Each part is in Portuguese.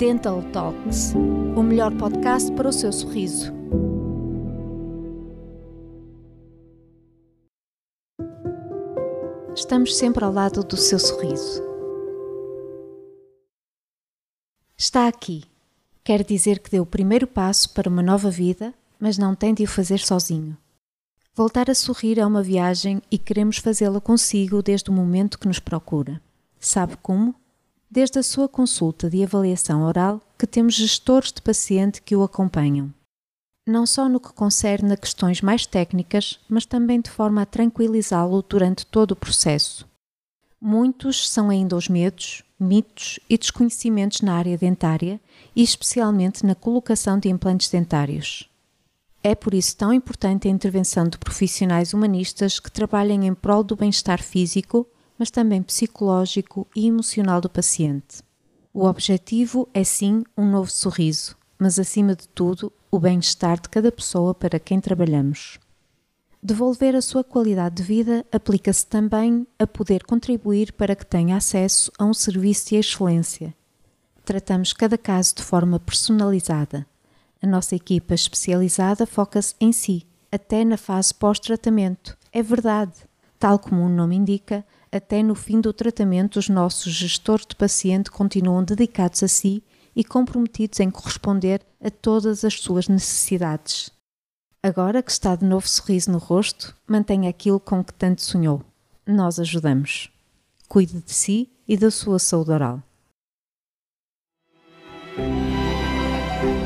Dental Talks, o melhor podcast para o seu sorriso. Estamos sempre ao lado do seu sorriso. Está aqui. Quer dizer que deu o primeiro passo para uma nova vida, mas não tem de o fazer sozinho. Voltar a sorrir é uma viagem e queremos fazê-la consigo desde o momento que nos procura. Sabe como? Desde a sua consulta de avaliação oral, que temos gestores de paciente que o acompanham. Não só no que concerne a questões mais técnicas, mas também de forma a tranquilizá-lo durante todo o processo. Muitos são ainda os medos, mitos e desconhecimentos na área dentária e especialmente na colocação de implantes dentários. É por isso tão importante a intervenção de profissionais humanistas que trabalhem em prol do bem-estar físico, mas também psicológico e emocional do paciente. O objetivo é sim um novo sorriso, mas acima de tudo, o bem-estar de cada pessoa para quem trabalhamos. Devolver a sua qualidade de vida aplica-se também a poder contribuir para que tenha acesso a um serviço de excelência. Tratamos cada caso de forma personalizada a nossa equipa especializada foca-se em si, até na fase pós-tratamento. É verdade. Tal como o nome indica, até no fim do tratamento, os nossos gestores de paciente continuam dedicados a si e comprometidos em corresponder a todas as suas necessidades. Agora que está de novo sorriso no rosto, mantenha aquilo com que tanto sonhou. Nós ajudamos. Cuide de si e da sua saúde oral.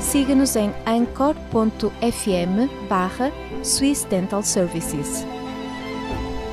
Siga-nos em anchor.fm barra Swiss Dental Services.